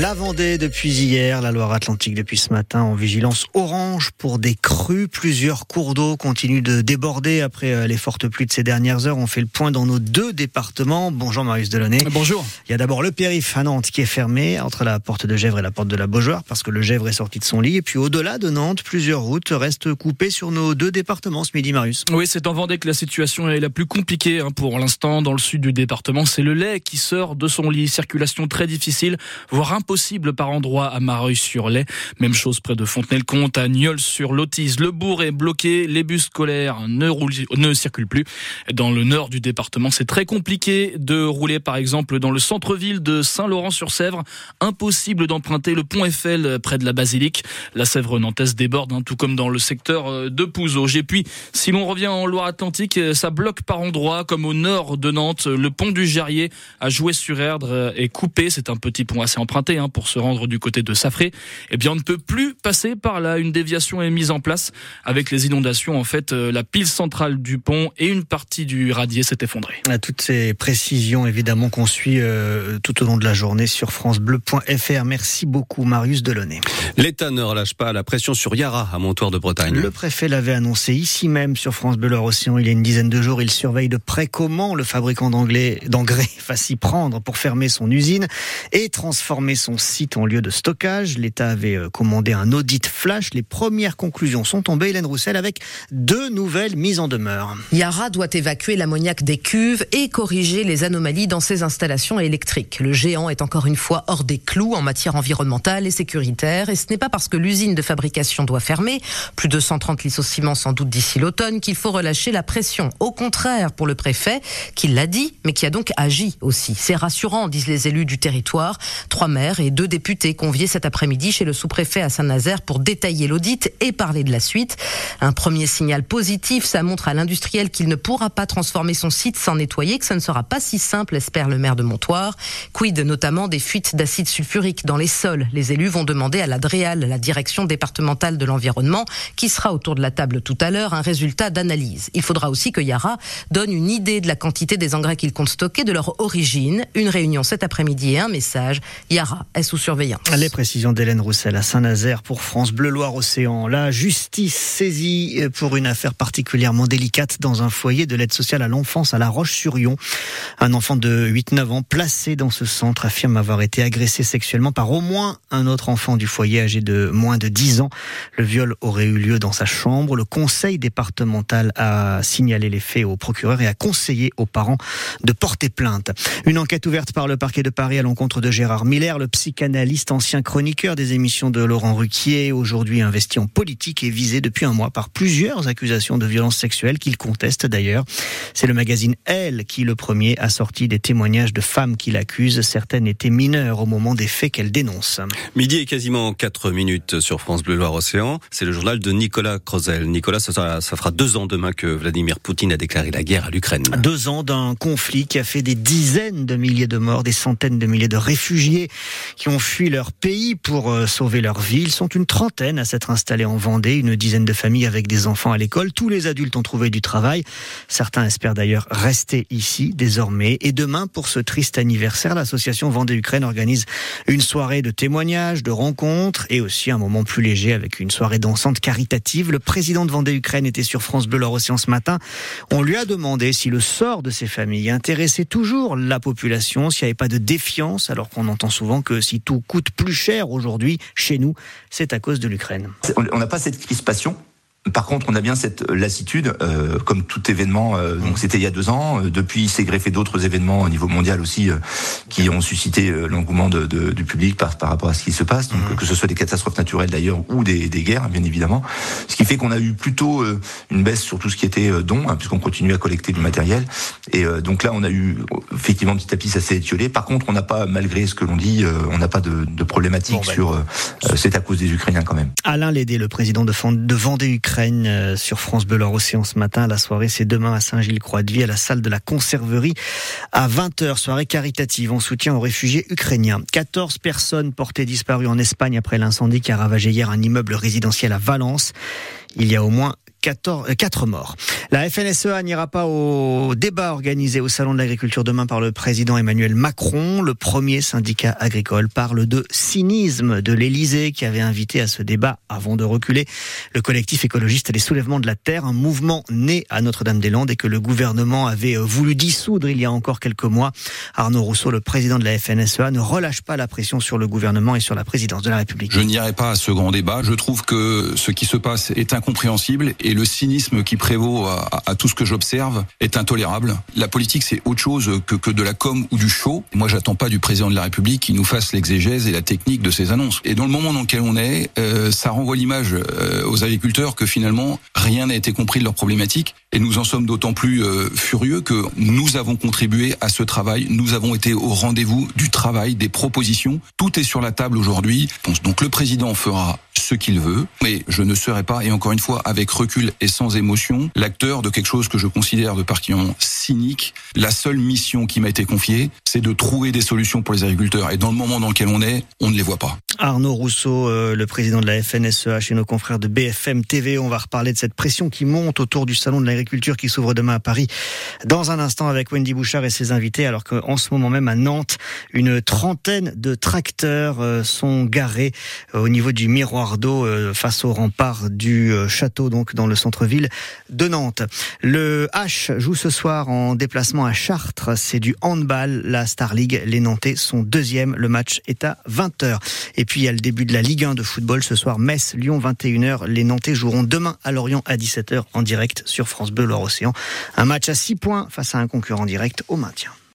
La Vendée depuis hier, la Loire-Atlantique depuis ce matin en vigilance orange pour des crues. Plusieurs cours d'eau continuent de déborder après euh, les fortes pluies de ces dernières heures. On fait le point dans nos deux départements. Bonjour Marius Delaunay. Bonjour. Il y a d'abord le périph' à Nantes qui est fermé entre la porte de Gèvres et la porte de la Beaujoire parce que le Gèvres est sorti de son lit. Et puis au-delà de Nantes, plusieurs routes restent coupées sur nos deux départements ce midi, Marius. Oui, c'est en Vendée que la situation est la plus compliquée hein, pour l'instant. Dans le sud du département, c'est le lait qui sort de son lit. Circulation très difficile, voire impossible par endroit à Mareuil-sur-Lay. Même chose près de Fontenay-le-Comte, à Nieul-sur-Lotise. Le bourg est bloqué, les bus scolaires ne, circulent plus. Dans le nord du département, c'est très compliqué de rouler par exemple dans le centre-ville de Saint-Laurent-sur-Sèvre. Impossible d'emprunter le pont Eiffel près de la basilique. La Sèvre nantaise déborde, hein, tout comme dans le secteur de Pouzauges. Et puis, si l'on revient en Loire-Atlantique, ça bloque par endroits, comme au nord de Nantes. Le pont du Gerrier à Jouer-sur-Erdre est coupé. C'est un petit pont assez emprunté hein, pour se rendre du côté de Safré. Eh bien, on ne peut plus passer par là. Une déviation est mise en place avec les inondations. En fait, euh, la pile centrale du pont et une partie du radier s'est effondrée. À toutes ces précisions, évidemment, qu'on suit euh, tout au long de la journée sur francebleu.fr. Merci beaucoup, Marius Delaunay. L'État ne relâche pas la pression sur Yara à Montoire de Bretagne. Le préfet l'avait annoncé ici même sur France Bleu Océan il y a une dizaine de jours. Il surveille de près comment le fabricant d'engrais va s'y prendre pour fermer son usine et transformer son site en lieu de stockage. L'État avait euh, commandé un audit flash. Les premières conclusions sont tombées, Hélène Roussel, avec deux nouvelles mises en demeure. Yara doit évacuer l'ammoniac des cuves et corriger les anomalies dans ses installations électriques. Le géant est encore une fois hors des clous en matière environnementale et sécuritaire. Et ce n'est pas parce que l'usine de fabrication doit fermer, plus de 130 licenciements sans doute d'ici l'automne, qu'il faut relâcher la pression. Au contraire, pour le préfet, qui l'a dit, mais qui a donc agi aussi. C'est rassurant, disent les élus du territoire. Trois maires et deux députés conviés cet après-midi chez le sous-préfet à Saint-Nazaire pour détailler l'audit et parler de la suite. Un premier signal positif, ça montre à l'industriel qu'il ne pourra pas transformer son site sans nettoyer, que ça ne sera pas si simple, espère le maire de Montoire. Quid notamment des fuites d'acide sulfurique dans les sols? Les élus vont demander à la DREAL, la direction départementale de l'environnement, qui sera autour de la table tout à l'heure, un résultat d'analyse. Il faudra aussi que Yara donne une idée de la quantité des engrais qu'il compte stocker, de leur origine. Une réunion cet après-midi et un message. Yara est sous surveillance. Les précisions d'Hélène Roussel à Saint-Nazaire pour France Bleu Loire Océan. La justice saisie pour une affaire particulièrement délicate dans un foyer de l'aide sociale à l'enfance à La Roche-sur-Yon. Un enfant de 8-9 ans placé dans ce centre affirme avoir été agressé sexuellement par au moins un autre enfant du foyer âgé de moins de 10 ans. Le viol aurait eu lieu dans sa chambre. Le conseil départemental a signalé les faits au procureur et a conseillé aux parents de porter plainte. Une enquête ouverte par le parquet de Paris à l'encontre de Gérard Miller, le psychanalyste ancien chroniqueur des émissions de Laurent Ruquier, aujourd'hui investi en politique et visé depuis un mois par plusieurs accusations de violences sexuelles qu'il conteste d'ailleurs. C'est le magazine Elle qui, le premier, a sorti des témoignages de femmes qui l'accusent. Certaines étaient mineures au moment des faits qu'elle dénonce. Midi et quasiment 4 minutes sur France Bleu Loire-Océan. C'est le journal de Nicolas Crozel. Nicolas, ça, ça fera deux ans demain que Vladimir Poutine a déclaré la guerre à l'Ukraine. Deux ans d'un conflit qui a fait des dizaines de milliers de morts, des centaines de milliers de réfugiés qui ont fui leur pays pour euh, sauver leur vie. Ils sont une trentaine à s'être installés en Vendée, une dizaine de familles avec des enfants à l'école. Tous les adultes ont trouvé du travail. Certains espèrent d'ailleurs rester ici désormais. Et demain, pour ce triste anniversaire, l'association Vendée-Ukraine organise une soirée de témoignages, de rencontres et aussi un moment plus léger avec une soirée dansante caritative. Le président de Vendée-Ukraine était sur France Bleu Océan ce matin. On lui a demandé si le sort de ces familles intéressait toujours la population, s'il n'y avait pas de défiance, alors qu'on entend souvent que si tout coûte plus cher aujourd'hui chez nous, c'est à cause de l'Ukraine. On n'a pas cette crispation par contre, on a bien cette lassitude, euh, comme tout événement. Euh, donc, c'était il y a deux ans. Euh, depuis, il s'est greffé d'autres événements au niveau mondial aussi, euh, qui ont suscité euh, l'engouement de, de, du public par, par rapport à ce qui se passe. Donc, mmh. que ce soit des catastrophes naturelles d'ailleurs ou des, des, guerres, bien évidemment. Ce qui fait qu'on a eu plutôt une baisse sur tout ce qui était dons, hein, puisqu'on continue à collecter du matériel. Et donc là, on a eu effectivement petit à petit, ça s'est étiolé. Par contre, on n'a pas, malgré ce que l'on dit, on n'a pas de, de problématique bon, ben, sur. c'est à cause des Ukrainiens quand même. Alain Lédé, le président de, de Vendée Ukraine euh, sur France Bleu Océan ce matin. La soirée, c'est demain à Saint-Gilles-Croix-de-Vie, à la salle de la Conserverie, à 20h. Soirée caritative en soutien aux réfugiés ukrainiens. 14 personnes portées disparues en Espagne après l'incendie qui a ravagé hier un immeuble résidentiel à Valence. Il y a au moins 14, 4 morts. La FNSEA n'ira pas au débat organisé au Salon de l'Agriculture demain par le président Emmanuel Macron. Le premier syndicat agricole parle de cynisme de l'Élysée qui avait invité à ce débat avant de reculer. Le collectif écologiste Les Soulèvements de la Terre, un mouvement né à Notre-Dame-des-Landes et que le gouvernement avait voulu dissoudre il y a encore quelques mois. Arnaud Rousseau, le président de la FNSEA, ne relâche pas la pression sur le gouvernement et sur la présidence de la République. Je n'irai pas à ce grand débat. Je trouve que ce qui se passe est incompréhensible et le cynisme qui prévaut à, tout ce que j'observe est intolérable. La politique, c'est autre chose que, de la com ou du show. Moi, j'attends pas du président de la République qui nous fasse l'exégèse et la technique de ses annonces. Et dans le moment dans lequel on est, euh, ça renvoie l'image euh, aux agriculteurs que finalement rien n'a été compris de leurs problématiques. Et nous en sommes d'autant plus euh, furieux que nous avons contribué à ce travail. Nous avons été au rendez-vous du travail, des propositions. Tout est sur la table aujourd'hui. Donc le président fera ce qu'il veut, mais je ne serai pas, et encore une fois, avec recul et sans émotion, l'acteur de quelque chose que je considère de particulièrement cynique. La seule mission qui m'a été confiée, c'est de trouver des solutions pour les agriculteurs. Et dans le moment dans lequel on est, on ne les voit pas. Arnaud Rousseau, euh, le président de la FNSEA chez nos confrères de BFM TV. On va reparler de cette pression qui monte autour du salon de l'agriculture qui s'ouvre demain à Paris. Dans un instant avec Wendy Bouchard et ses invités, alors qu'en ce moment même à Nantes, une trentaine de tracteurs euh, sont garés euh, au niveau du miroir d'eau face au rempart du château, donc dans le centre-ville de Nantes. Le H joue ce soir en déplacement à Chartres. C'est du handball, la Star League. Les Nantais sont deuxième. Le match est à 20h. Et puis il y a le début de la Ligue 1 de football ce soir. Metz, Lyon, 21h. Les Nantais joueront demain à Lorient à 17h en direct sur France Bleu Loire-Océan. Un match à 6 points face à un concurrent direct au maintien.